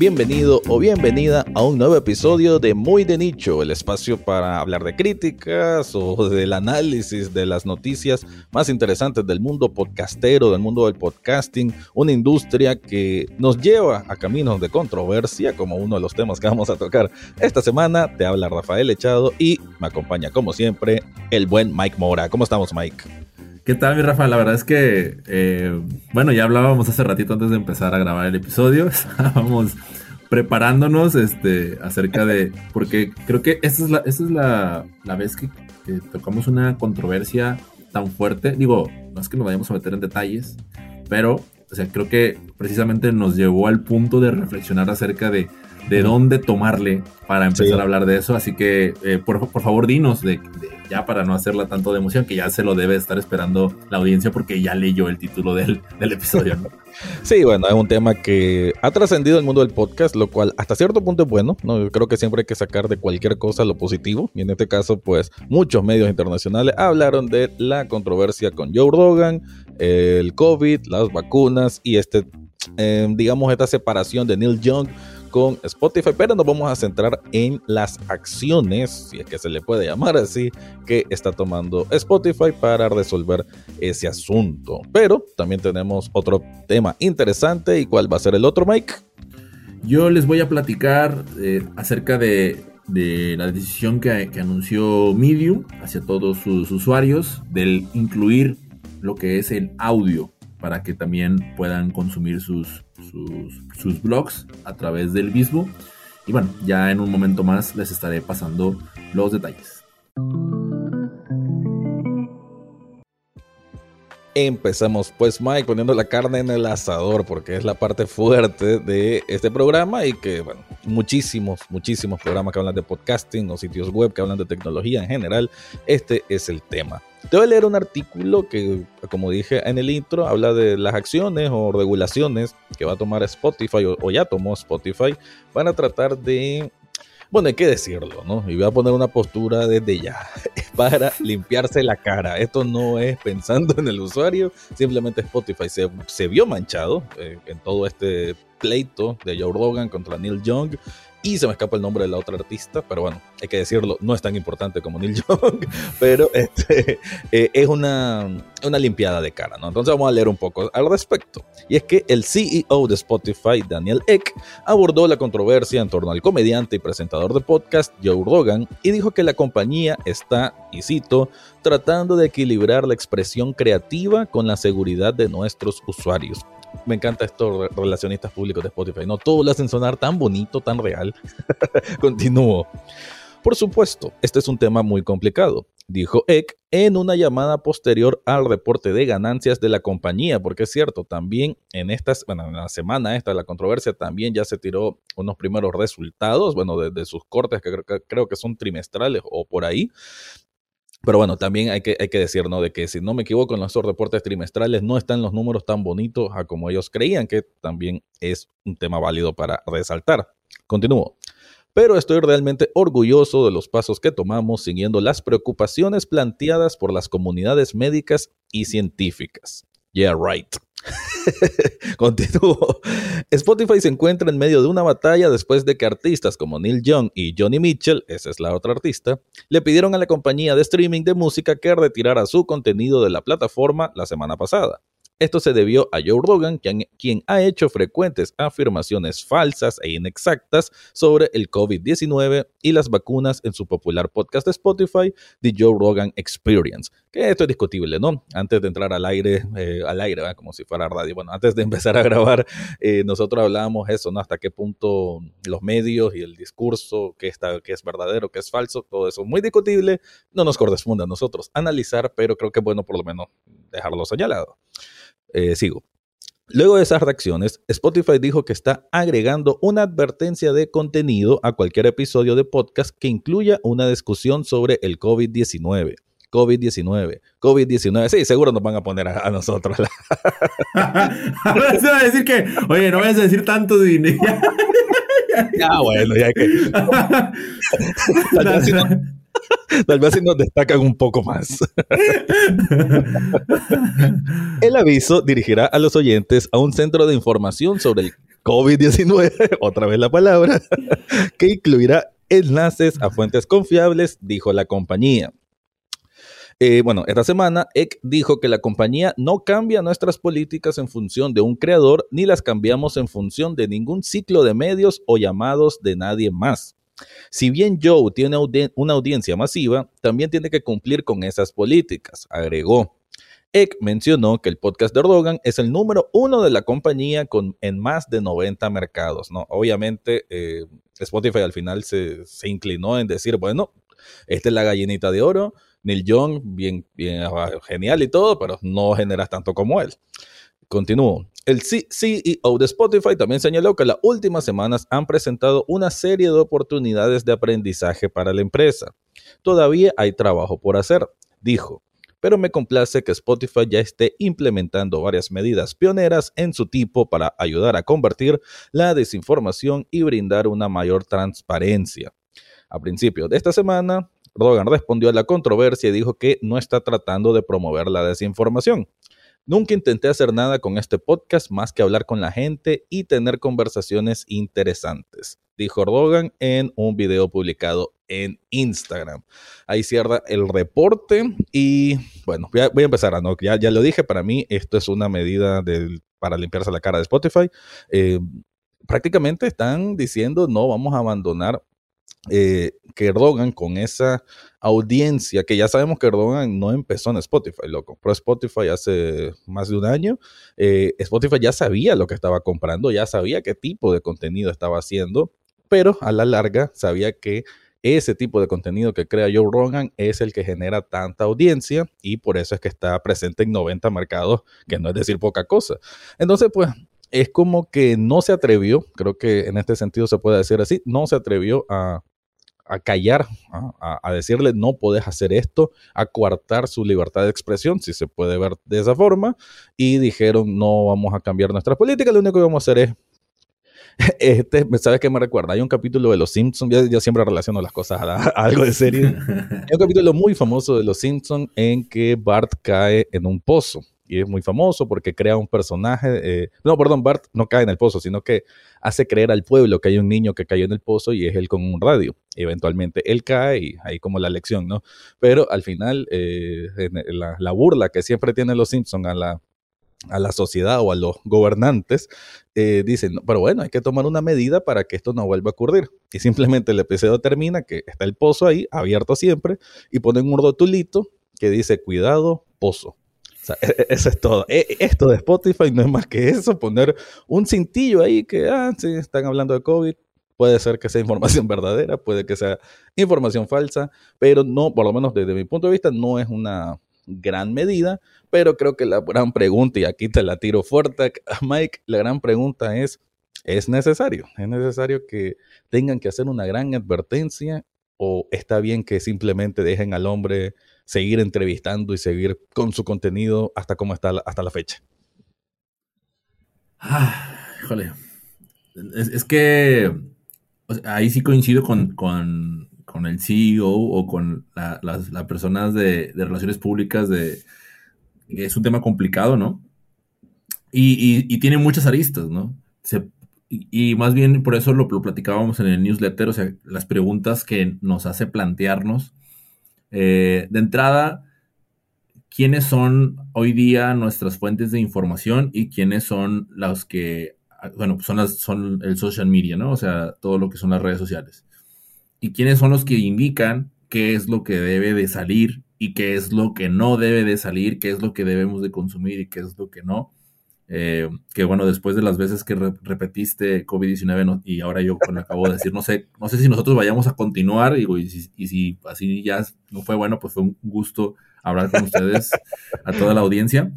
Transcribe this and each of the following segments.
bienvenido o bienvenida a un nuevo episodio de Muy de Nicho, el espacio para hablar de críticas o del análisis de las noticias más interesantes del mundo podcastero, del mundo del podcasting, una industria que nos lleva a caminos de controversia, como uno de los temas que vamos a tocar esta semana. Te habla Rafael Echado y me acompaña, como siempre, el buen Mike Mora. ¿Cómo estamos, Mike? ¿Qué tal, mi Rafa? La verdad es que, eh, bueno, ya hablábamos hace ratito antes de empezar a grabar el episodio. Estábamos preparándonos este, acerca de. Porque creo que esta es la, esta es la, la vez que, que, tocamos una controversia tan fuerte. Digo, no es que nos vayamos a meter en detalles, pero, o sea, creo que precisamente nos llevó al punto de reflexionar acerca de de dónde tomarle para empezar sí. a hablar de eso. Así que, eh, por, por, favor, dinos de, de, ya para no hacerla tanto de emoción, que ya se lo debe estar esperando la audiencia porque ya leyó el título del, del episodio. Sí, bueno, es un tema que ha trascendido el mundo del podcast, lo cual hasta cierto punto es bueno. ¿no? Yo creo que siempre hay que sacar de cualquier cosa lo positivo. Y en este caso, pues, muchos medios internacionales hablaron de la controversia con Joe Rogan, el COVID, las vacunas y este, eh, digamos, esta separación de Neil Young con Spotify, pero nos vamos a centrar en las acciones, si es que se le puede llamar así, que está tomando Spotify para resolver ese asunto. Pero también tenemos otro tema interesante y cuál va a ser el otro, Mike. Yo les voy a platicar eh, acerca de, la decisión que, que anunció Medium hacia todos sus usuarios del incluir lo que es el audio para que también puedan consumir sus, sus, blogs a través del mismo. Y bueno, ya en un momento más les estaré pasando los detalles. Empezamos pues Mike poniendo la carne en el asador porque es la parte fuerte de este programa y que bueno, muchísimos, muchísimos programas que hablan de podcasting o sitios web que hablan de tecnología en general, este es el tema. Te voy a leer un artículo que, como dije en el intro, habla de las acciones o regulaciones que va a tomar Spotify o, ya tomó Spotify para tratar de bueno, hay que decirlo, ¿no? Y voy a poner una postura desde ya para limpiarse la cara. Esto no es pensando en el usuario, simplemente Spotify se, se vio manchado eh, en todo este pleito de Joe Rogan contra Neil Young y se me escapa el nombre de la otra artista, pero bueno, hay que decirlo, no es tan importante como Neil Young, pero este, eh, es una, una limpiada de cara, ¿no? Entonces vamos a leer un poco al respecto. Y es que el CEO de Spotify, Daniel Eck, abordó la controversia en torno al comediante y presentador de podcast Joe Rogan y dijo que la compañía está, y cito, tratando de equilibrar la expresión creativa con la seguridad de nuestros usuarios me encanta estos relacionistas públicos de Spotify. No todo lo hacen sonar tan bonito, tan real. Continúo. Por supuesto, este es un tema muy complicado, dijo Eck en una llamada posterior al reporte de ganancias de la compañía, porque es cierto, también en estas, bueno, en la semana esta de la controversia también ya se tiró unos primeros resultados, bueno, de, sus cortes que creo que son trimestrales o por ahí, pero bueno, también hay que, hay que decir, ¿no? De que si no me equivoco, en nuestros reportes trimestrales no están los números tan bonitos a como ellos creían, que también es un tema válido para resaltar. Continúo. Pero estoy realmente orgulloso de los pasos que tomamos siguiendo las preocupaciones planteadas por las comunidades médicas y científicas. Yeah, right. Continúo. Spotify se encuentra en medio de una batalla después de que artistas como Neil Young y Johnny Mitchell, esa es la otra artista, le pidieron a la compañía de streaming de música que retirara su contenido de la plataforma la semana pasada. Esto se debió a Joe Rogan, quien, ha hecho frecuentes afirmaciones falsas e inexactas sobre el COVID-19 y las vacunas en su popular podcast de Spotify, The Joe Rogan Experience. Que esto es discutible, ¿no? Antes de entrar al aire, eh, al aire, como si fuera radio, bueno, antes de empezar a grabar, eh, nosotros hablábamos eso, ¿no? Hasta qué punto los medios y el discurso, que, que es verdadero, que es falso, todo eso muy discutible, no nos corresponde a nosotros analizar, pero creo que bueno por lo menos dejarlo señalado. Eh, sigo. Luego de esas reacciones, Spotify dijo que está agregando una advertencia de contenido a cualquier episodio de podcast que incluya una discusión sobre el COVID-19. COVID-19, COVID-19. Sí, seguro nos van a poner a, a nosotros. Ahora se va a decir que, oye, no vayas a decir tanto dinero. ya, bueno, ya que. Tal vez si nos destacan un poco más. El aviso dirigirá a los oyentes a un centro de información sobre el COVID-19, otra vez la palabra, que incluirá enlaces a fuentes confiables, dijo la compañía. Eh, bueno, esta semana Eck dijo que la compañía no cambia nuestras políticas en función de un creador ni las cambiamos en función de ningún ciclo de medios o llamados de nadie más. Si bien Joe tiene una audiencia masiva, también tiene que cumplir con esas políticas, agregó. Eck mencionó que el podcast de Erdogan es el número uno de la compañía con, en más de 90 mercados. ¿no? Obviamente, eh, Spotify al final se, se, inclinó en decir, bueno, esta es la gallinita de oro, Neil Young, bien, bien ah, genial y todo, pero no generas tanto como él. Continúo. El CEO de Spotify también señaló que las últimas semanas han presentado una serie de oportunidades de aprendizaje para la empresa. Todavía hay trabajo por hacer, dijo, pero me complace que Spotify ya esté implementando varias medidas pioneras en su tipo para ayudar a convertir la desinformación y brindar una mayor transparencia. A principios de esta semana, Rogan respondió a la controversia y dijo que no está tratando de promover la desinformación. Nunca intenté hacer nada con este podcast más que hablar con la gente y tener conversaciones interesantes, dijo Rogan en un video publicado en Instagram. Ahí cierra el reporte y bueno, voy a, empezar, a ¿no? ya, ya lo dije, para mí esto es una medida para limpiarse la cara de Spotify. Eh, prácticamente están diciendo no vamos a abandonar eh, que Erdogan con esa audiencia, que ya sabemos que Erdogan no empezó en Spotify, lo compró Spotify hace más de un año, eh, Spotify ya sabía lo que estaba comprando, ya sabía qué tipo de contenido estaba haciendo, pero a la larga sabía que ese tipo de contenido que crea Joe Rogan es el que genera tanta audiencia y por eso es que está presente en 90 mercados, que no es decir poca cosa. Entonces, pues es como que no se atrevió, creo que en este sentido se puede decir así, no se atrevió a, callar, a, decirle no puedes hacer esto, a coartar su libertad de expresión, si se puede ver de esa forma, y dijeron no vamos a cambiar nuestra política, lo único que vamos a hacer es este, ¿sabes qué me recuerda? Hay un capítulo de Los Simpsons, yo, siempre relaciono las cosas a, algo de serie. Hay un capítulo muy famoso de Los Simpsons en que Bart cae en un pozo y es muy famoso porque crea un personaje. Eh, no, perdón, Bart no cae en el pozo, sino que hace creer al pueblo que hay un niño que cayó en el pozo y es él con un radio. Eventualmente él cae y ahí como la lección, ¿no? Pero al final, eh, la, burla que siempre tienen los Simpsons a la, a la sociedad o a los gobernantes, eh, dicen, pero bueno, hay que tomar una medida para que esto no vuelva a ocurrir. Y simplemente el episodio termina que está el pozo ahí, abierto siempre, y ponen un rotulito que dice, cuidado, pozo. E, e, eso es todo. E, esto de Spotify no es más que eso, poner un cintillo ahí que, ah, sí, están hablando de COVID. Puede ser que sea información verdadera, puede que sea información falsa, pero no, por lo menos desde mi punto de vista, no es una gran medida, pero creo que la gran pregunta, y aquí te la tiro fuerte, Mike, la gran pregunta es, ¿es necesario? ¿Es necesario que tengan que hacer una gran advertencia o está bien que simplemente dejen al hombre seguir entrevistando y seguir con su contenido hasta como está hasta la fecha. Ah, híjole. Es, que ahí sí coincido con, el CEO o con las, personas de, relaciones públicas de es un tema complicado, ¿no? Y, tiene muchas aristas, ¿no? y, más bien por eso lo, lo, platicábamos en el newsletter, o sea, las preguntas que nos hace plantearnos eh, de entrada, ¿quiénes son hoy día nuestras fuentes de información y quiénes son las que, bueno, son, las, son el social media, ¿no? O sea, todo lo que son las redes sociales. ¿Y quiénes son los que indican qué es lo que debe de salir y qué es lo que no debe de salir, qué es lo que debemos de consumir y qué es lo que no? Eh, que bueno, después de las veces que repetiste COVID-19 y ahora yo con acabo de decir, no sé, no sé si nosotros vayamos a continuar y, y, si, así ya no fue bueno, pues fue un gusto hablar con ustedes, a toda la audiencia.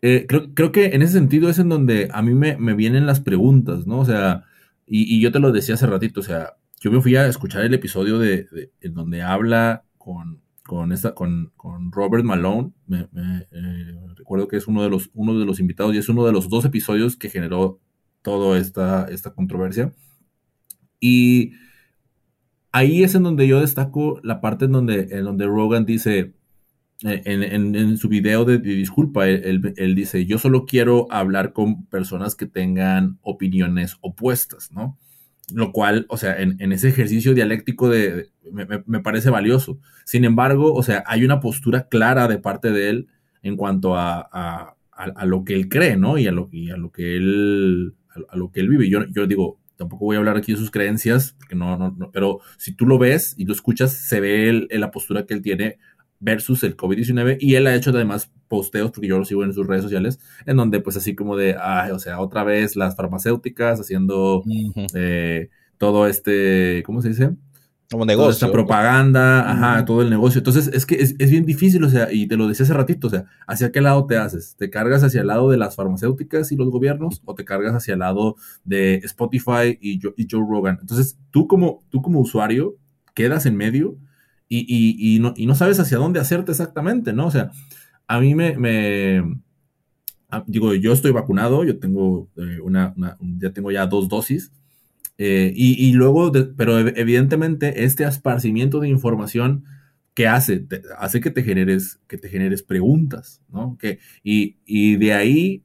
Eh, creo, creo, que en ese sentido es en donde a mí me, me vienen las preguntas, ¿no? O sea, y, yo te lo decía hace ratito, o sea, yo me fui a escuchar el episodio de, de en donde habla con, con, esta, con, con Robert Malone. Me, eh, recuerdo que es uno de, los, uno de los invitados y es uno de los dos episodios que generó toda esta, esta controversia. Y ahí es en donde yo destaco la parte en donde, en donde Rogan dice, en, su video de, disculpa, él, dice, yo solo quiero hablar con personas que tengan opiniones opuestas, ¿no? Lo cual, o sea, en, ese ejercicio dialéctico de, me, parece valioso. Sin embargo, o sea, hay una postura clara de parte de él en cuanto a, lo que él cree, ¿no? Y a lo, y a lo que él, a, lo que él vive. Yo, yo digo, tampoco voy a hablar aquí de sus creencias, porque no, no, no, pero si tú lo ves y lo escuchas, se ve la postura que él tiene versus el COVID-19 y él ha hecho además posteos, porque yo lo sigo en sus redes sociales, en donde pues así como de, ay, o sea, otra vez las farmacéuticas haciendo eh, todo este, ¿cómo se dice? Como negocio. Toda esta propaganda, ajá, todo el negocio. Entonces es que es, bien difícil, o sea, y te lo decía hace ratito, o sea, ¿hacia qué lado te haces? ¿Te cargas hacia el lado de las farmacéuticas y los gobiernos o te cargas hacia el lado de Spotify y, y Joe Rogan? Entonces tú como, tú como usuario quedas en medio y, no, no, sabes hacia dónde hacerte exactamente, ¿no? O sea, a mí me, digo, yo estoy vacunado, yo tengo eh, una, ya tengo ya dos dosis, eh, y, luego, pero evidentemente este esparcimiento de información que hace, hace que te generes, que te generes preguntas, ¿no? Que, y, de ahí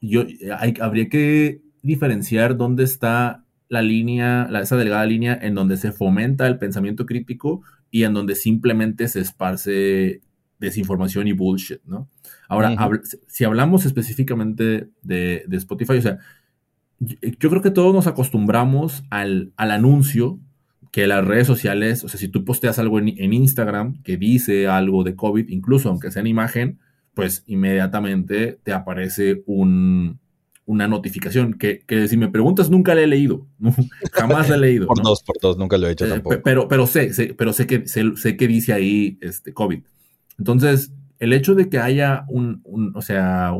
yo, hay, habría que diferenciar dónde está la línea, esa delgada línea en donde se fomenta el pensamiento crítico y en donde simplemente se esparce desinformación y bullshit, ¿no? Ahora, si hablamos específicamente de, Spotify, o sea, yo, creo que todos nos acostumbramos al, anuncio que las redes sociales, o sea, si tú posteas algo en, en, Instagram que dice algo de COVID, incluso aunque sea en imagen, pues inmediatamente te aparece un, una notificación que, si me preguntas nunca la he leído, jamás la he leído. por dos, por dos, nunca lo he hecho eh, tampoco. Pero, pero sé, sé, pero sé que, sé, que dice ahí este, COVID. Entonces, el hecho de que haya un, o sea,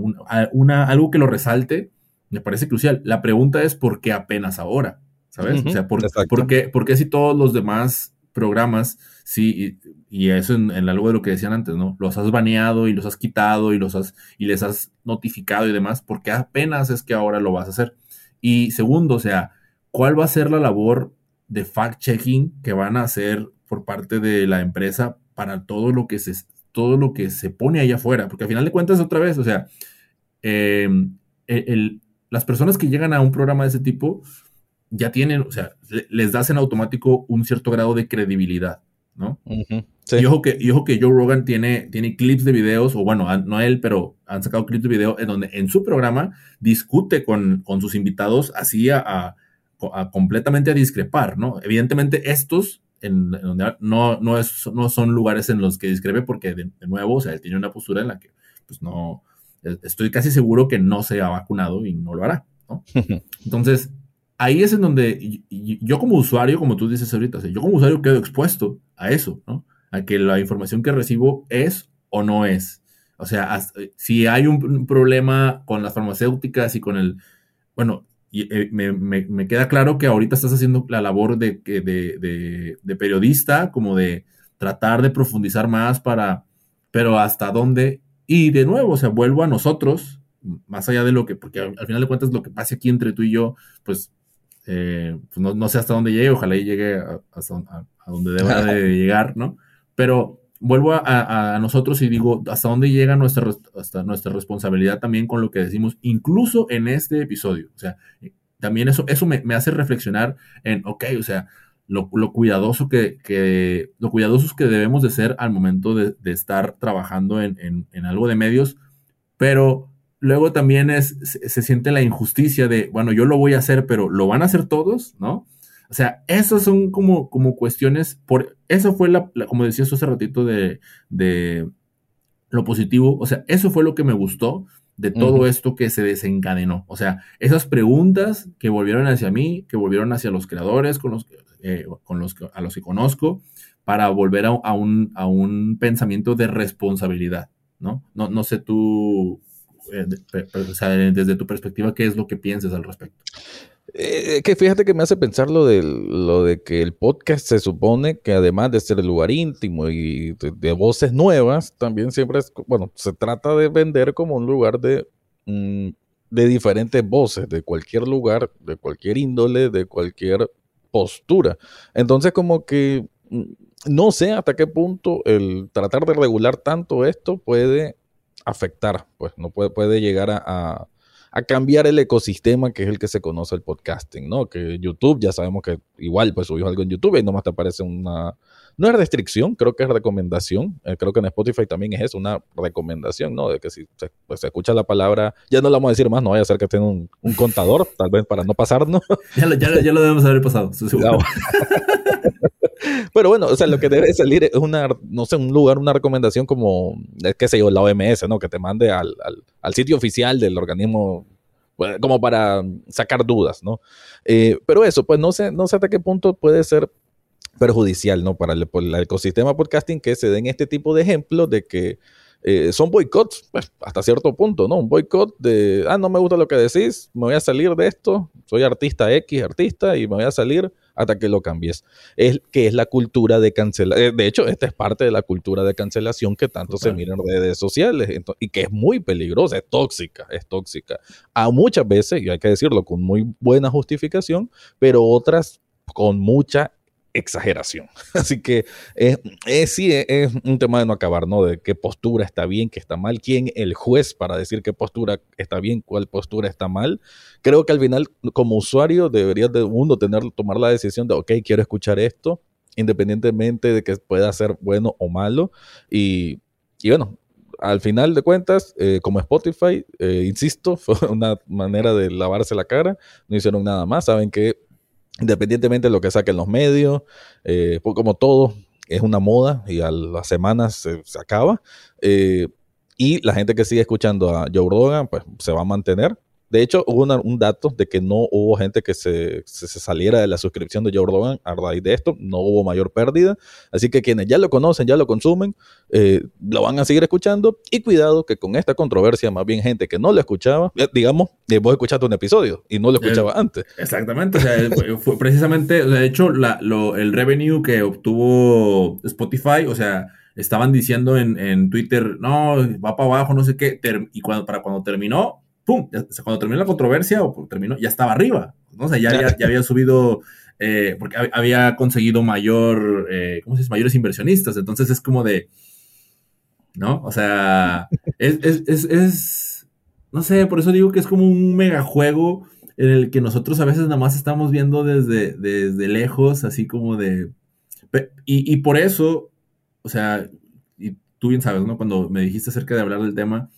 una, algo que lo resalte, me parece crucial. La pregunta es ¿por qué apenas ahora? ¿Sabes? o sea, ¿por, ¿por, qué, ¿por qué si todos los demás programas, sí, y, eso en, algo de lo que decían antes, ¿no? Los has baneado y los has quitado y los has, y les has notificado y demás, porque apenas es que ahora lo vas a hacer. Y segundo, o sea, ¿cuál va a ser la labor de fact-checking que van a hacer por parte de la empresa para todo lo que se, todo lo que se pone allá afuera? Porque al final de cuentas, otra vez, o sea, em, las personas que llegan a un programa de ese tipo, ya tienen, o sea, les das en automático un cierto grado de credibilidad, ¿no? y, ojo que, y ojo que Joe Rogan tiene, tiene clips de videos, o bueno, no él, pero han sacado clips de video en donde en su programa discute con, sus invitados así a, completamente a discrepar, ¿no? Evidentemente estos en, donde no, no, es, no son lugares en los que discrepe porque de, nuevo, o sea, él tiene una postura en la que pues no, estoy casi seguro que no se ha vacunado y no lo hará, ¿no? Entonces, ahí es en donde yo como usuario, como tú dices ahorita, yo como usuario quedo expuesto a eso, ¿no? A que la información que recibo es o no es. O sea, si hay un, problema con las farmacéuticas y con el, bueno, eh, me, queda claro que ahorita estás haciendo la labor de, de, de, periodista, como de tratar de profundizar más para, pero hasta dónde, y de nuevo, o sea, vuelvo a nosotros, más allá de lo que, porque al, al final de cuentas lo que pase aquí entre tú y yo, pues eh, pues no, sé hasta dónde llegue, ojalá y llegue a, donde deba de llegar, ¿no? Pero vuelvo a, nosotros y digo, hasta dónde llega nuestra, hasta nuestra responsabilidad también con lo que decimos, incluso en este episodio. O sea, también eso, eso me, hace reflexionar en, ok, o sea, lo, cuidadoso que, lo cuidadosos que debemos de ser al momento de, estar trabajando en, en, algo de medios, pero luego también es, se, siente la injusticia de, bueno, yo lo voy a hacer, pero ¿lo van a hacer todos? ¿No? O sea, esas son como, como cuestiones, por, eso fue la, como decías hace ratito de, de lo positivo, o sea, eso fue lo que me gustó de todo esto que se desencadenó. O sea, esas preguntas que volvieron hacia mí, que volvieron hacia los creadores con los, eh, con los a los que conozco, para volver a, un, a un pensamiento de responsabilidad, ¿no? No, no sé tú eh, desde tu perspectiva, ¿qué es lo que piensas al respecto? Eh, que fíjate que me hace pensar lo de, lo de que el podcast se supone que además de ser el lugar íntimo y de, voces nuevas, también siempre es, bueno, se trata de vender como un lugar de, mm, de diferentes voces, de cualquier lugar, de cualquier índole, de cualquier postura. Entonces como que mm, no sé hasta qué punto el tratar de regular tanto esto puede afectar, pues no puede, puede llegar a, cambiar el ecosistema que es el que se conoce el podcasting, ¿no? Que YouTube, ya sabemos que igual pues subimos algo en YouTube y nomás te aparece una, no es restricción, creo que es recomendación. Eh, creo que en Spotify también es eso, una recomendación, ¿no? De que si se, pues, escucha la palabra, ya no la vamos a decir más, no vaya a ser que tenga un, contador, tal vez para no pasarnos. ya, lo, ya, ya, lo debemos haber pasado. Pero bueno, o sea, lo que debe salir es una, no sé, un lugar, una recomendación como, qué sé yo, la OMS, ¿no? Que te mande al, al, sitio oficial del organismo como para sacar dudas, ¿no? Eh, pero eso, pues no sé, no sé hasta qué punto puede ser perjudicial ¿no? para el, ecosistema podcasting que se den este tipo de ejemplos de que eh, son boicots pues, hasta cierto punto, ¿no? Un boicot de, ah, no me gusta lo que decís, me voy a salir de esto, soy artista X, artista, y me voy a salir hasta que lo cambies. Es que es la cultura de cancelación. Eh, de hecho, esta es parte de la cultura de cancelación que tanto se mira en redes sociales y que es muy peligrosa, es tóxica, es tóxica. A muchas veces, y hay que decirlo con muy buena justificación, pero otras con mucha exageración. Así que es, sí, es, un tema de no acabar, ¿no? De qué postura está bien, qué está mal, quién el juez para decir qué postura está bien, cuál postura está mal. Creo que al final, como usuario, debería de uno tener, tomar la decisión de, ok, quiero escuchar esto, independientemente de que pueda ser bueno o malo. Y, bueno, al final de cuentas, eh, como Spotify, eh, insisto, fue una manera de lavarse la cara, no hicieron nada más, saben que independientemente de lo que saquen los medios, eh, como todo, es una moda y a las semanas se, acaba. Eh, y la gente que sigue escuchando a Joe Rogan, pues se va a mantener. De hecho, hubo un dato de que no hubo gente que se, saliera de la suscripción de Joe Rogan a raíz de esto, no hubo mayor pérdida. Así que quienes ya lo conocen, ya lo consumen, eh, lo van a seguir escuchando. Y cuidado que con esta controversia, más bien gente que no lo escuchaba, eh, digamos, eh, vos escuchaste un episodio y no lo escuchaba antes. Exactamente, o sea, fue precisamente, de hecho, el revenue que obtuvo Spotify, o sea, estaban diciendo en, Twitter, no, va para abajo, no sé qué, y cuando, para cuando terminó, ¡pum! cuando terminó la controversia o terminó, ya estaba arriba. O sea, ya, ya, había subido, eh, porque había conseguido mayor, eh, ¿cómo se dice? Mayores inversionistas, entonces es como de, ¿no? O sea, es, es, es, no sé, por eso digo que es como un megajuego en el que nosotros a veces nada más estamos viendo desde, desde lejos, así como de... Y, y por eso, o sea, y tú bien sabes, ¿no? Cuando me dijiste acerca de hablar del tema,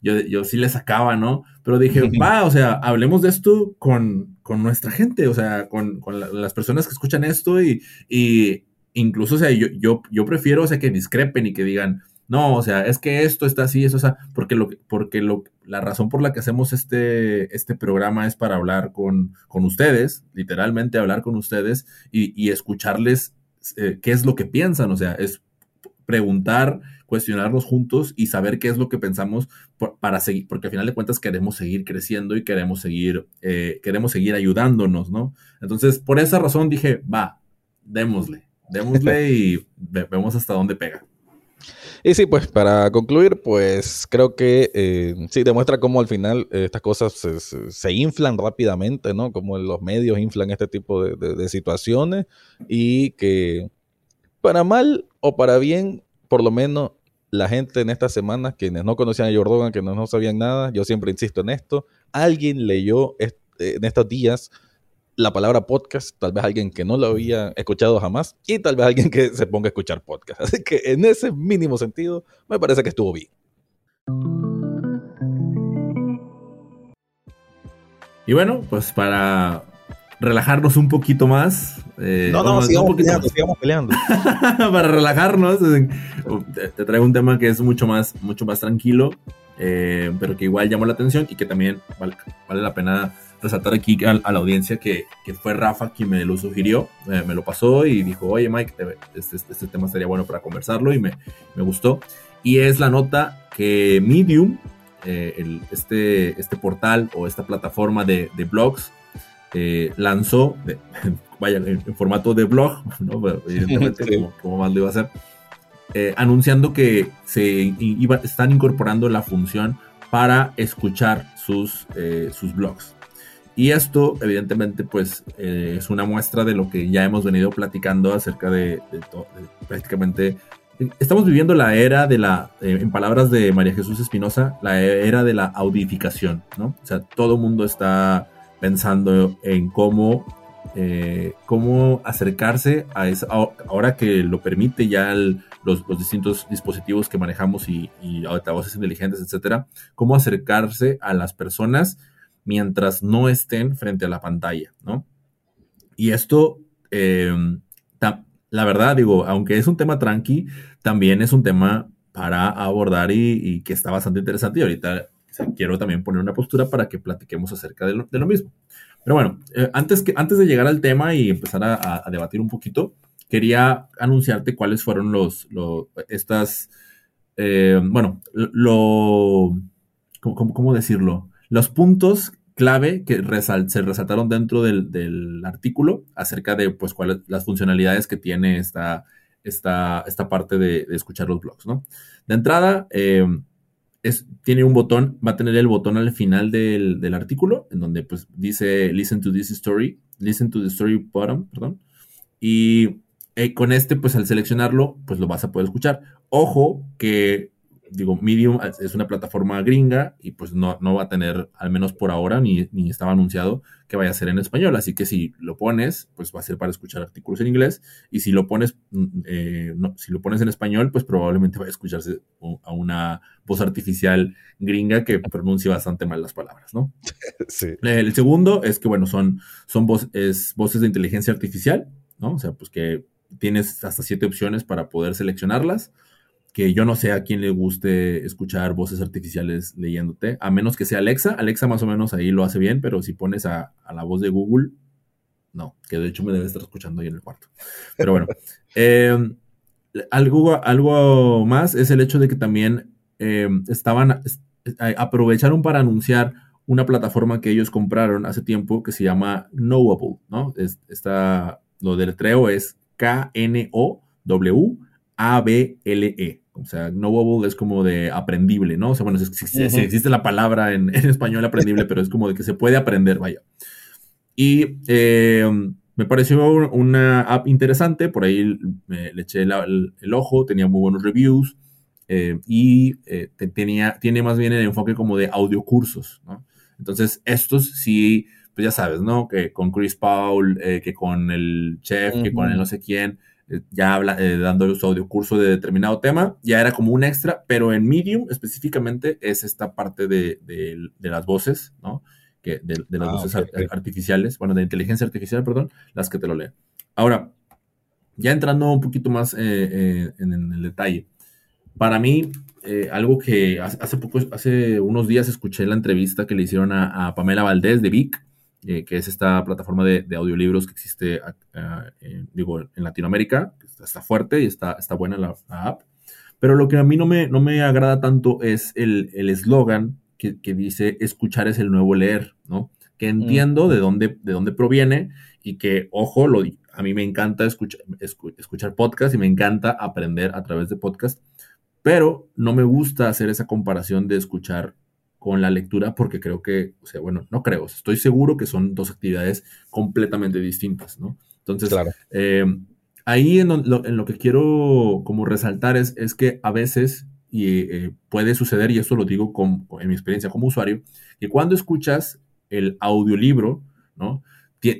yo, yo sí le sacaba, ¿no? Pero dije, va, o sea, hablemos de esto con, nuestra gente, o sea, con, las personas que escuchan esto y, y incluso, o sea, yo, yo, yo prefiero, o sea, que discrepen y que digan, no, o sea, es que esto está así, eso, o sea, porque lo porque lo, la razón por la que hacemos este, este programa es para hablar con, con ustedes, literalmente hablar con ustedes y, y escucharles eh, qué es lo que piensan, o sea, es preguntar cuestionarnos juntos y saber qué es lo que pensamos para seguir, porque al final de cuentas queremos seguir creciendo y queremos seguir, eh, queremos seguir ayudándonos, ¿no? Entonces, por esa razón dije, va, démosle, démosle y vemos hasta dónde pega. Y sí, pues para concluir, pues creo que eh, sí demuestra cómo al final eh, estas cosas se, inflan rápidamente, ¿no? Como los medios inflan este tipo de, situaciones y que para mal o para bien, por lo menos la gente en esta semana, quienes no conocían a Jordan, que no, sabían nada, yo siempre insisto en esto, alguien leyó en estos días la palabra podcast, tal vez alguien que no lo había escuchado jamás y tal vez alguien que se ponga a escuchar podcast. Así que en ese mínimo sentido, me parece que estuvo bien. Y bueno, pues para relajarnos un poquito más. Eh, no, no, sigamos, peleando, sigamos peleando. para relajarnos, te, traigo un tema que es mucho más, mucho más tranquilo, eh, pero que igual llamó la atención y que también vale, la pena resaltar aquí a, la audiencia que, que, fue Rafa quien me lo sugirió, eh, me lo pasó y dijo, oye Mike, este, este, este, tema estaría bueno para conversarlo y me, me, gustó. Y es la nota que Medium, el, este, este portal o esta plataforma de, de blogs, eh, lanzó, vaya, en, formato de blog, evidentemente, como, más lo iba a hacer, eh, anunciando que se iba, están incorporando la función para escuchar sus, eh, sus blogs. Y esto, evidentemente, pues eh, es una muestra de lo que ya hemos venido platicando acerca de, prácticamente... Estamos viviendo la era de la, eh, en palabras de María Jesús Espinosa, la era de la audificación, ¿no? O sea, todo mundo está pensando en cómo, eh, cómo acercarse a esa, ahora que lo permite ya los, distintos dispositivos que manejamos y, y altavoces inteligentes, etcétera, cómo acercarse a las personas mientras no estén frente a la pantalla, ¿no? Y esto, eh, la verdad, digo, aunque es un tema tranqui, también es un tema para abordar y, que está bastante interesante. Y ahorita quiero también poner una postura para que platiquemos acerca de lo, mismo. Pero bueno, eh, antes, que, antes de llegar al tema y empezar a, debatir un poquito, quería anunciarte cuáles fueron los, estas, eh, bueno, lo, ¿cómo, decirlo? Los puntos clave que se resaltaron dentro del, artículo acerca de pues cuáles las funcionalidades que tiene esta, esta, esta parte de, escuchar los blogs, ¿no? De entrada, eh, es, tiene un botón, va a tener el botón al final del, artículo, en donde pues dice listen to this story, listen to the story bottom, perdón, y eh, con este pues al seleccionarlo pues lo vas a poder escuchar. Ojo que digo, Medium es una plataforma gringa y pues no, no va a tener, al menos por ahora, ni, ni, estaba anunciado que vaya a ser en español. Así que si lo pones, pues va a ser para escuchar artículos en inglés. Y si lo pones, mm, eh, no, si lo pones en español, pues probablemente vaya a escucharse a una voz artificial gringa que pronuncia bastante mal las palabras, ¿no? Sí. El segundo es que, bueno, son, son voces de inteligencia artificial, ¿no? O sea, pues que tienes hasta siete opciones para poder seleccionarlas que yo no sé a quién le guste escuchar voces artificiales leyéndote, a menos que sea Alexa. Alexa más o menos ahí lo hace bien, pero si pones a, la voz de Google, no, que de hecho me debe estar escuchando ahí en el cuarto. Pero bueno, em, algo, algo más es el hecho de que también em, estaban, aprovecharon para anunciar una plataforma que ellos compraron hace tiempo que se llama Knowable, ¿no? Es, esta, lo del treo es K-N-O-W-A-B-L-E. O sea, knowable es como de aprendible, ¿no? O sea, bueno, existe la palabra en, español aprendible, pero es como de que se puede aprender, vaya. Y eh, me pareció una app interesante, por ahí le eché el, ojo, tenía muy buenos reviews eh, y eh, tenía, tiene más bien el enfoque como de audiocursos, ¿no? Entonces, estos sí, pues ya sabes, ¿no? Que con Chris Paul, que con el chef, que con el no sé quién, eh, ya habla, eh, dando su audio curso de determinado tema, ya era como un extra, pero en Medium específicamente es esta parte de, las voces, ¿no? Que de, las ah, voces artificiales, bueno, de inteligencia artificial, perdón, las que te lo leen. Ahora, ya entrando un poquito más eh, en, el detalle, para mí, algo que hace, poco, hace unos días escuché la entrevista que le hicieron a, a Pamela Valdés de Vic, eh, que es esta plataforma de, audiolibros que existe, digo, en Latinoamérica, está, fuerte y está, está buena la, app. Pero lo que a mí no me, no me agrada tanto es el eslogan que, dice escuchar es el nuevo leer, ¿no? Que entiendo de, dónde, de dónde proviene y que, ojo, lo, a mí me encanta escuchar, escuchar podcast y me encanta aprender a través de podcast, pero no me gusta hacer esa comparación de escuchar con la lectura porque creo que, o sea, bueno, no creo, estoy seguro que son dos actividades completamente distintas, ¿no? Entonces, eh, ahí en lo, que quiero como resaltar es, es que a veces, y eh, puede suceder, y esto lo digo con, en mi experiencia como usuario, que cuando escuchas el audiolibro, ¿no?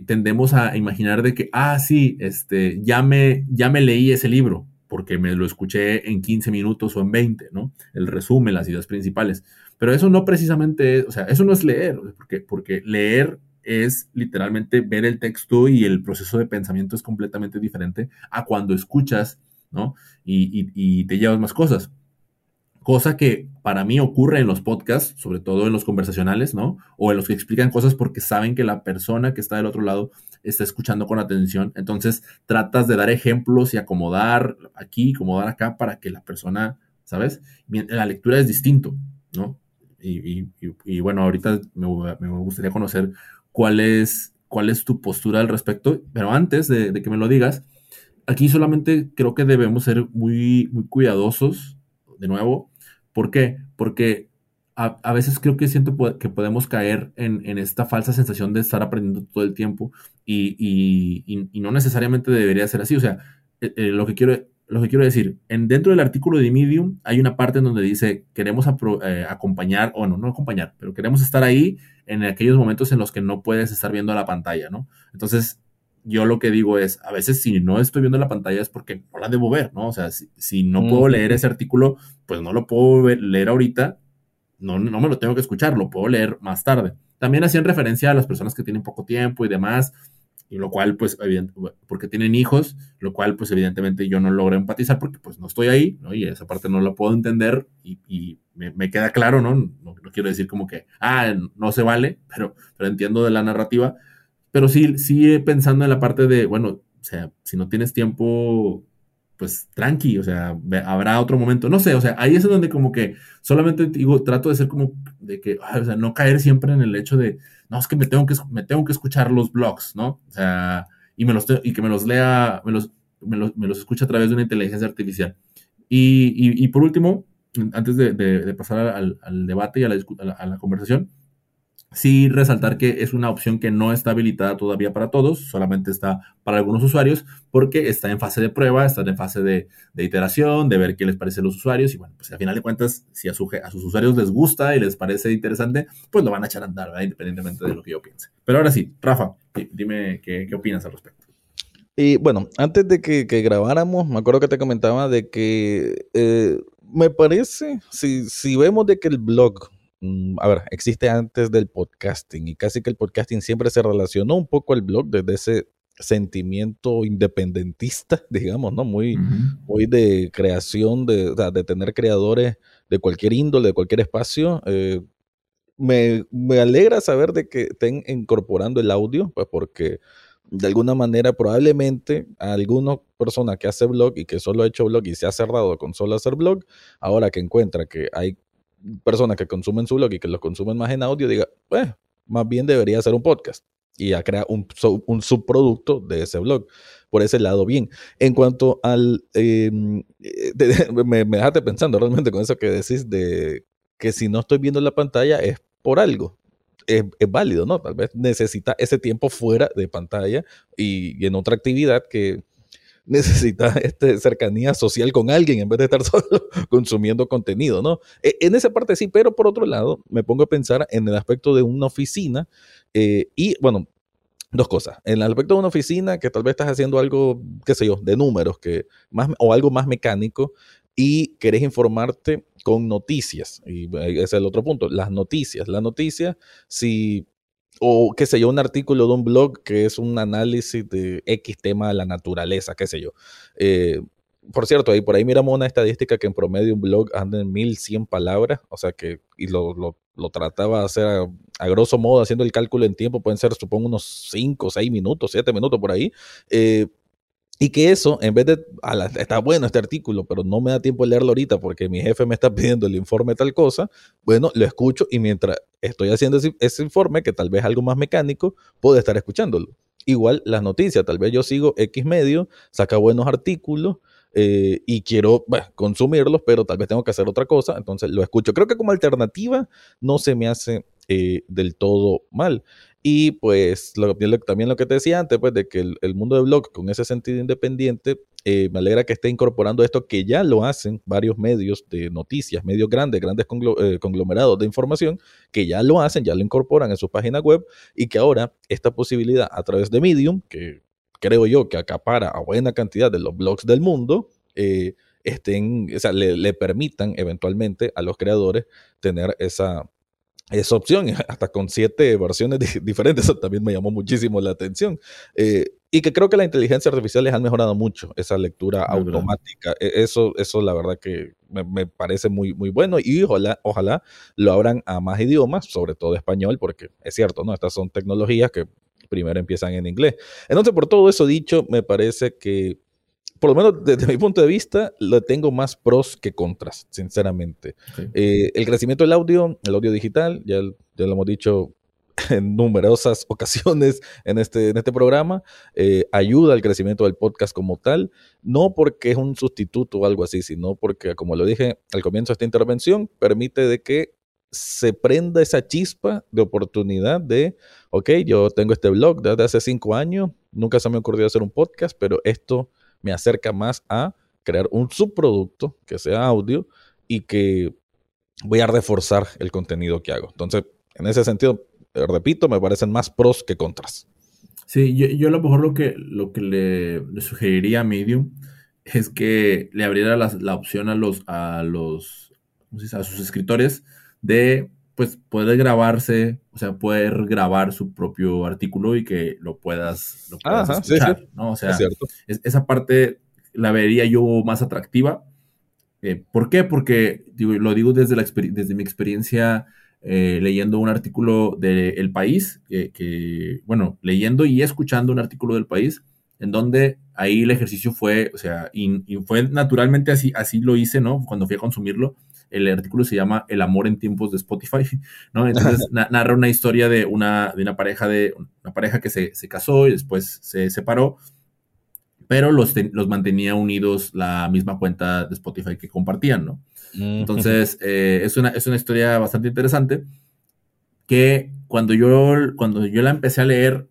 Tendemos a imaginar de que, ah, sí, este, ya me, ya me leí ese libro, porque me lo escuché en 15 minutos o en 20, ¿no? El resumen, las ideas principales. Pero eso no precisamente es, o sea, eso no es leer, porque, porque leer es literalmente ver el texto y el proceso de pensamiento es completamente diferente a cuando escuchas, ¿no? Y, te llevas más cosas. Cosa que para mí ocurre en los podcasts, sobre todo en los conversacionales, ¿no? O en los que explican cosas porque saben que la persona que está del otro lado está escuchando con atención. Entonces tratas de dar ejemplos y acomodar aquí, acomodar acá para que la persona, ¿sabes? La lectura es distinto, ¿no? Y, bueno, ahorita me, gustaría conocer cuál es, cuál es tu postura al respecto, pero antes de, que me lo digas, aquí solamente creo que debemos ser muy, muy cuidadosos, de nuevo. ¿Por qué? Porque a, veces creo que siento que podemos caer en, esta falsa sensación de estar aprendiendo todo el tiempo y, no necesariamente debería ser así. O sea, eh, eh, lo, que quiero, lo que quiero decir, en, dentro del artículo de Medium hay una parte en donde dice queremos eh, acompañar, o no, no acompañar, pero queremos estar ahí en aquellos momentos en los que no puedes estar viendo la pantalla, ¿no? Entonces, yo lo que digo es, a veces si no estoy viendo la pantalla es porque no la debo ver, ¿no? O sea, si, no puedo leer ese artículo, pues no lo puedo leer ahorita no, no me lo tengo que escuchar, lo puedo leer más tarde. También hacían referencia a las personas que tienen poco tiempo y demás, lo cual, pues, porque tienen hijos, lo cual, pues, evidentemente yo no logro empatizar porque, pues, no estoy ahí, ¿no? Y esa parte no la puedo entender y, me, queda claro, ¿no? ¿no? quiero decir como que, ah, no se vale, pero, pero entiendo de la narrativa. Pero sí, sí pensando en la parte de, bueno, o sea, si no tienes tiempo pues tranqui, o sea, habrá otro momento, no sé, o sea, ahí es donde como que solamente digo, trato de ser como de que, o sea, no caer siempre en el hecho de, no, es que me tengo que, me tengo que escuchar los blogs, ¿no? O sea, y, me los y que me los lea, me los, me los, me los escucha a través de una inteligencia artificial. Y, y, y por último, antes de, pasar al, debate y a a la conversación, Sí resaltar que es una opción que no está habilitada todavía para todos, solamente está para algunos usuarios porque está en fase de prueba, está en fase de, iteración, de ver qué les parece a los usuarios y bueno, pues al final de cuentas, si a, sus usuarios les gusta y les parece interesante, pues lo van a echar a andar, independientemente de lo que yo piense. Pero ahora sí, Rafa, dime qué, opinas al respecto. Y bueno, antes de que, grabáramos, me acuerdo que te comentaba de que eh, me parece, si, si vemos de que el blog a ver, existe antes del podcasting y casi que el podcasting siempre se relacionó un poco al blog desde ese sentimiento independentista, digamos, ¿no? Muy, muy de creación, de, de, tener creadores de cualquier índole, de cualquier espacio. Eh, me, me, alegra saber de que estén incorporando el audio, pues porque de alguna manera probablemente a alguna persona que hace blog y que solo ha hecho blog y se ha cerrado con solo hacer blog, ahora que encuentra que hay personas que consumen su blog y que lo consumen más en audio, diga, pues, más bien debería ser un podcast y a crear un, subproducto de ese blog. Por ese lado, bien. En cuanto al... Em, me, me dejaste pensando realmente con eso que decís de que si no estoy viendo la pantalla es por algo. Es, es, válido, ¿no? Tal vez necesita ese tiempo fuera de pantalla y en otra actividad que, necesita este, cercanía social con alguien en vez de estar solo consumiendo contenido, ¿no? E, en esa parte sí, pero por otro lado, me pongo a pensar en el aspecto de una oficina eh, y, bueno, dos cosas. En el aspecto de una oficina, que tal vez estás haciendo algo, qué sé yo, de números, que más, o algo más mecánico, y querés informarte con noticias. Y ese es el otro punto, las noticias. Las noticias, si o qué sé yo, un artículo de un blog que es un análisis de X tema de la naturaleza, qué sé yo. Eh, por cierto, ahí por ahí miramos una estadística que en promedio un blog anda en 1100 palabras, o sea que, y lo, lo, trataba de hacer a, grosso modo, haciendo el cálculo en tiempo, pueden ser, supongo, unos 5, 6 minutos, 7 minutos por ahí. Eh, y que eso, en vez de, está bueno este artículo, pero no me da tiempo de leerlo ahorita porque mi jefe me está pidiendo el informe tal cosa, bueno, lo escucho y mientras estoy haciendo ese, informe, que tal vez algo más mecánico, puedo estar escuchándolo. Igual las noticias, tal vez yo sigo X medio, saca buenos artículos eh, y quiero consumirlos, pero tal vez tengo que hacer otra cosa, entonces lo escucho. Creo que como alternativa no se me hace eh, del todo mal. Y pues también lo que te decía antes, pues de que el, mundo de blog con ese sentido independiente, eh, me alegra que esté incorporando esto que ya lo hacen varios medios de noticias, medios grandes, grandes eh, conglomerados de información, que ya lo hacen, ya lo incorporan en su página web y que ahora esta posibilidad a través de Medium, que creo yo que acapara a buena cantidad de los blogs del mundo, eh, estén, o sea, le permitan eventualmente a los creadores tener esa, esa opción, hasta con siete versiones diferentes, eso también me llamó muchísimo la atención. Eh, y que creo que la inteligencia artificial les ha mejorado mucho esa lectura automática. E, eso, eso la verdad que me, parece muy, muy bueno y ojalá, ojalá lo abran a más idiomas, sobre todo español, porque es cierto, ¿no? Estas son tecnologías que primero empiezan en inglés. Entonces, por todo eso dicho, me parece que por lo menos desde mi punto de vista, lo tengo más pros que contras, sinceramente. Eh, el crecimiento del audio, el audio digital, ya, ya, lo hemos dicho en numerosas ocasiones en este, en este programa, eh, ayuda al crecimiento del podcast como tal, no porque es un sustituto o algo así, sino porque, como lo dije al comienzo de esta intervención, permite de que se prenda esa chispa de oportunidad de, ok, yo tengo este blog desde hace cinco años, nunca se me ocurrió hacer un podcast, pero esto me acerca más a crear un subproducto que sea audio y que voy a reforzar el contenido que hago. Entonces, en ese sentido, repito, me parecen más pros que contras. Sí, yo, a lo mejor lo que, lo que le, sugeriría a Medium es que le abriera la, opción a los, a los, a sus escritores de pues poder grabarse, o sea, poder grabar su propio artículo y que lo puedas, escuchar, ¿no? O sea, esa parte la vería yo más atractiva. Eh, ¿Por qué? Porque lo digo desde, la desde mi experiencia eh, leyendo un artículo de El País, que, bueno, leyendo y escuchando un artículo del País, en donde ahí el ejercicio fue, o sea, y, fue naturalmente así, así lo hice, ¿no? Cuando fui a consumirlo, el artículo se llama El amor en tiempos de Spotify, ¿no? Entonces narra una historia de una, de una pareja de una pareja que se, se casó y después se separó pero los, los mantenía unidos la misma cuenta de Spotify que compartían, ¿no? Entonces, eh, es, una, es una historia bastante interesante que cuando yo, cuando yo la empecé a leer,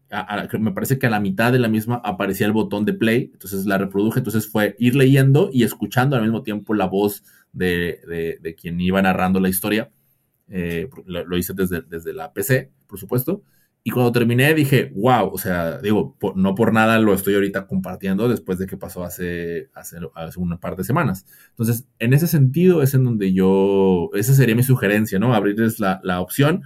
me parece que a la mitad de la misma aparecía el botón de play, entonces la reproduje, entonces fue ir leyendo y escuchando al mismo tiempo la voz de, de, quien iba narrando la historia. Eh, lo, hice desde, desde la PC, por supuesto. Y cuando terminé dije, wow, o sea, digo, no por nada lo estoy ahorita compartiendo después de que pasó hace, hace, hace una par de semanas. Entonces, en ese sentido es en donde yo, esa sería mi sugerencia, ¿no? Abrirles la, la opción,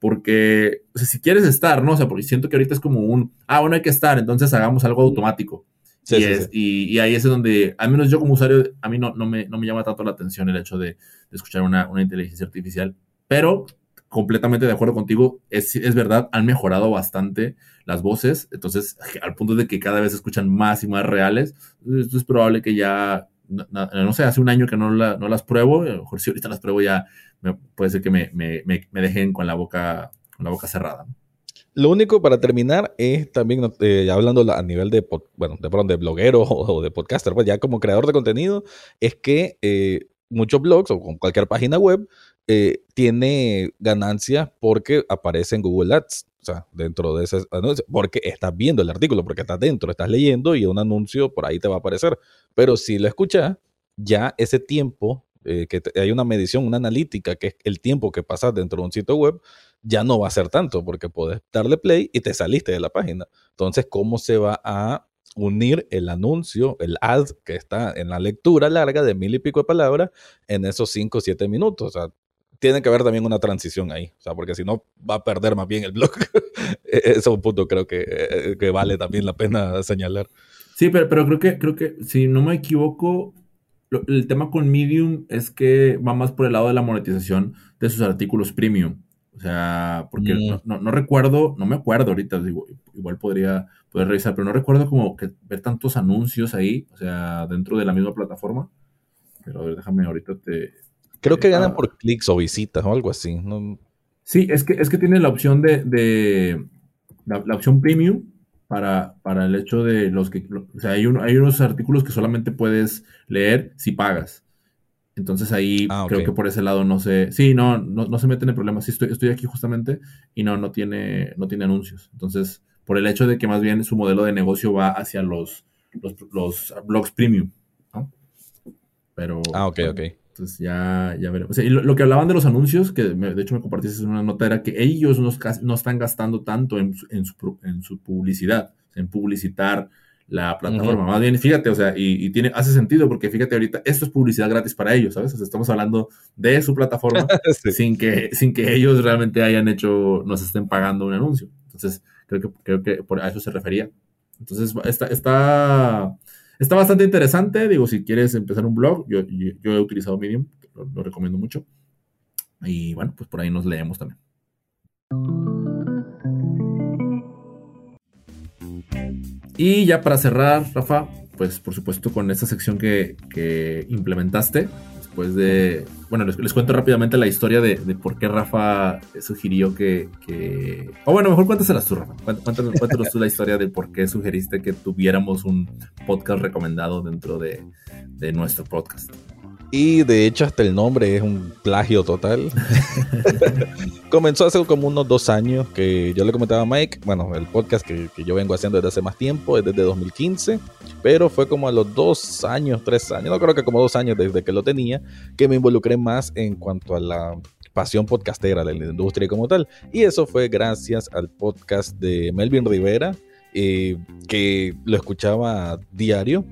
porque, o sea, si quieres estar, ¿no? O sea, porque siento que ahorita es como un, ah, bueno, hay que estar, entonces hagamos algo automático. Sí, y, es, Y, y, ahí es donde, al menos yo como usuario, a mí no, no, me, no me llama tanto la atención el hecho de, de escuchar una, una inteligencia artificial, pero completamente de acuerdo contigo, es, es, verdad, han mejorado bastante las voces, entonces al punto de que cada vez se escuchan más y más reales, esto es probable que ya, no, sé, hace un año que no, no, las pruebo, a lo mejor si ahorita las pruebo ya puede ser que me, me, me, dejen con la boca, con la boca cerrada. Lo único para terminar es también, eh, hablando a nivel de, bueno, de, bloguero o, de podcaster, pues ya como creador de contenido, es que eh, muchos blogs o con cualquier página web eh, tiene ganancia porque aparece en Google Ads. O sea, dentro de ese anuncio, porque estás viendo el artículo, porque estás dentro, estás leyendo y un anuncio por ahí te va a aparecer. Pero si lo escuchas, ya ese tiempo, eh, que hay una medición, una analítica, que es el tiempo que pasas dentro de un sitio web, ya no va a ser tanto, porque puedes darle play y te saliste de la página. Entonces, ¿cómo se va a unir el anuncio, el ad que está en la lectura larga de mil y pico de palabras en esos cinco o siete minutos? O sea, tiene que haber también una transición ahí, o sea, porque si no va a perder más bien el blog. E-, ese es un punto creo que, eh, que, vale también la pena señalar. Sí, pero, pero creo que, creo que, si no me equivoco, el tema con Medium es que va más por el lado de la monetización de sus artículos premium. O sea, porque mm. no, no, recuerdo, no me acuerdo ahorita, digo, igual podría poder revisar, pero no recuerdo como que ver tantos anuncios ahí, o sea, dentro de la misma plataforma. Pero a ver, déjame ahorita te, Creo que ganan por clics o visitas o algo así. Sí, es que, es que tiene la opción de, la, opción premium para, para el hecho de los que, o sea, hay, hay unos artículos que solamente puedes leer si pagas. Entonces ahí ah, creo que por ese lado no se, sí, no, no, se meten en problemas. Sí, estoy, estoy aquí justamente y no, no tiene, no tiene anuncios. Entonces, por el hecho de que más bien su modelo de negocio va hacia los, los, blogs premium, Pero. Ah, ok, ok. Entonces ya, ya veremos. y lo, que hablaban de los anuncios, que de hecho me compartiste en una nota, era que ellos no, no están gastando tanto en, en, su, en, su, publicidad, en publicitar la plataforma. Más bien, fíjate, o sea, y, tiene, hace sentido porque fíjate ahorita, esto es publicidad gratis para ellos, ¿sabes? O sea, estamos hablando de su plataforma sin, que, sin que ellos realmente hayan hecho, nos estén pagando un anuncio. Entonces, creo que, creo que por a eso se refería. Entonces, está, está, Está bastante interesante, digo, si quieres empezar un blog, yo, he utilizado Medium, lo, recomiendo mucho. Y bueno, pues por ahí nos leemos también. Y ya para cerrar, Rafa, pues por supuesto con esta sección que, implementaste, después de... Bueno, les, cuento rápidamente la historia de, por qué Rafa sugirió que... O bueno, mejor cuéntaselas tú, Rafa. Cuéntanos, cuéntanos tú la historia de por qué sugeriste que tuviéramos un podcast recomendado dentro de, nuestro podcast. Y de hecho hasta el nombre es un plagio total. Comenzó hace como unos dos años que yo le comentaba a Mike, bueno, el podcast que, que, yo vengo haciendo desde hace más tiempo, es desde 2015, pero fue como a los dos años, tres años, no creo que como dos años desde que lo tenía, que me involucré más en cuanto a la pasión podcastera de la industria como tal. Y eso fue gracias al podcast de Melvin Rivera, eh, que lo escuchaba diario.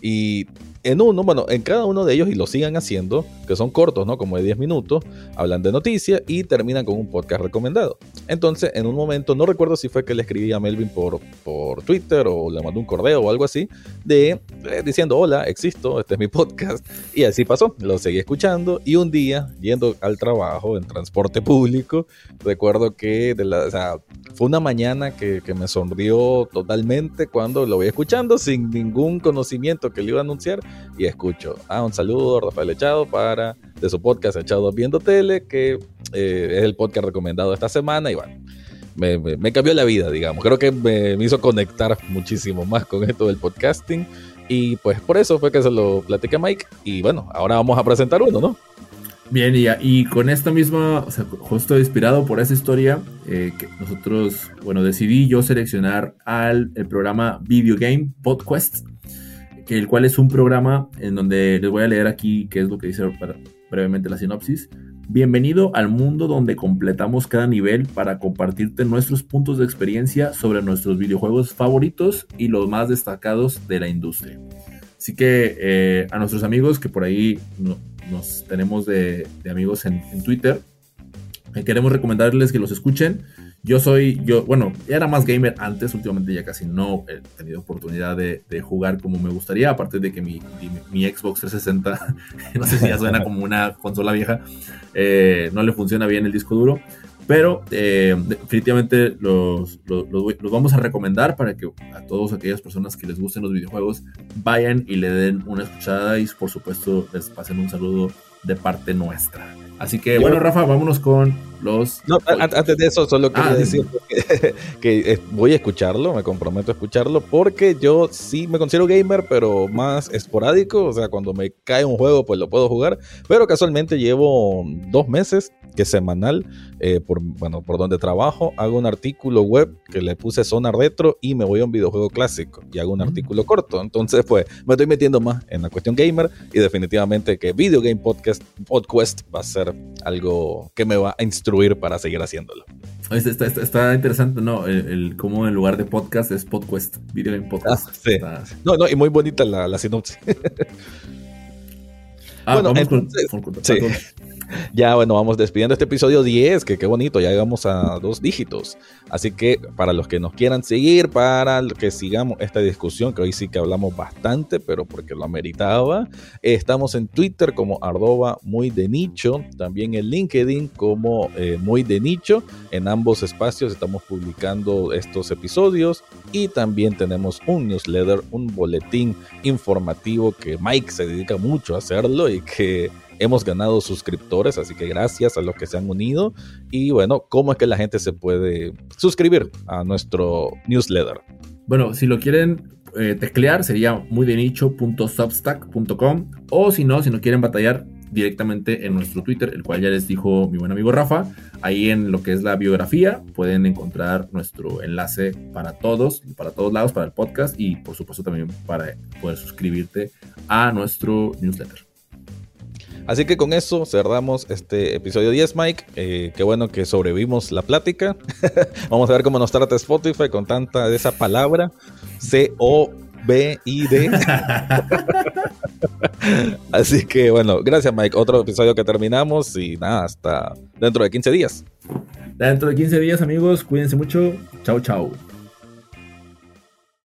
Y en uno, bueno, en cada uno de ellos, y lo sigan haciendo, que son cortos, ¿no? Como de 10 minutos, hablan de noticias y terminan con un podcast recomendado. Entonces, en un momento, no recuerdo si fue que le escribí a Melvin por, por Twitter o le mandó un correo o algo así, de eh, diciendo, hola, existo, este es mi podcast. Y así pasó, lo seguí escuchando y un día, yendo al trabajo en transporte público, recuerdo que de la, o sea, fue una mañana que, que me sonrió totalmente cuando lo voy escuchando sin ningún conocimiento que le iba a anunciar y escucho, ah, un saludo, Rafael Echado, para de su podcast Echado Viendo Tele, que eh, es el podcast recomendado esta semana y bueno. Me, me, cambió la vida, digamos. Creo que me, hizo conectar muchísimo más con esto del podcasting. Y pues por eso fue que se lo platiqué a Mike. Y bueno, ahora vamos a presentar uno, ¿no? Bien, y, y con esto mismo, o sea, justo inspirado por esa historia, eh, que nosotros, bueno, decidí yo seleccionar al el programa Video Game Podcast el cual es un programa en donde les voy a leer aquí qué es lo que dice brevemente la sinopsis. Bienvenido al mundo donde completamos cada nivel para compartirte nuestros puntos de experiencia sobre nuestros videojuegos favoritos y los más destacados de la industria. Así que eh, a nuestros amigos que por ahí nos tenemos de, amigos en, Twitter, eh, queremos recomendarles que los escuchen. Yo soy, yo, bueno, era más gamer antes, últimamente ya casi no he tenido oportunidad de, jugar como me gustaría, aparte de que mi, mi, Xbox 360, no sé si ya suena como una consola vieja, eh, no le funciona bien el disco duro, pero eh, definitivamente los, los, los, vamos a recomendar para que a todas aquellas personas que les gusten los videojuegos vayan y le den una escuchada y por supuesto les pasen un saludo de parte nuestra. Así que, bueno, Rafa, vámonos con los. No, antes de eso, solo quería ah, decir que, eh, voy a escucharlo, me comprometo a escucharlo, porque yo sí me considero gamer, pero más esporádico. O sea, cuando me cae un juego, pues lo puedo jugar. Pero casualmente llevo dos meses que semanal, eh, por, bueno, por donde trabajo, hago un artículo web que le puse zona retro y me voy a un videojuego clásico y hago un mm. artículo corto. Entonces, pues me estoy metiendo más en la cuestión gamer y definitivamente que Video Game Podcast, Podcast va a ser algo que me va a instruir para seguir haciéndolo. Está, está, interesante, ¿no? El, cómo en lugar de podcast es podcast, Video Game Podcast. Ah, sí. No, no, y muy bonita la, la sinopsis. ah, bueno, vamos con, sí. Ya bueno, vamos despidiendo este episodio 10, que qué bonito, ya llegamos a dos dígitos. Así que para los que nos quieran seguir, para que sigamos esta discusión, que hoy sí que hablamos bastante, pero porque lo ameritaba, estamos en Twitter como arroba muy de nicho, también en LinkedIn como eh, muy de nicho. En ambos espacios estamos publicando estos episodios y también tenemos un newsletter, un boletín informativo que Mike se dedica mucho a hacerlo y que hemos ganado suscriptores, así que gracias a los que se han unido. Y bueno, ¿cómo es que la gente se puede suscribir a nuestro newsletter? Bueno, si lo quieren eh, teclear sería muy de nicho.substack.com o si no, si no quieren batallar directamente en nuestro Twitter, el cual ya les dijo mi buen amigo Rafa. Ahí en lo que es la biografía pueden encontrar nuestro enlace para todos, para todos lados, para el podcast y por supuesto también para poder suscribirte a nuestro newsletter. Así que con eso cerramos este episodio 10, Mike. Eh, qué bueno que sobrevivimos la plática. Vamos a ver cómo nos trata Spotify con tanta de esa palabra. C-O-B-I-D. Así que bueno, gracias Mike. Otro episodio que terminamos y nada, hasta dentro de 15 días. Dentro de 15 días amigos, cuídense mucho. Chao, chao.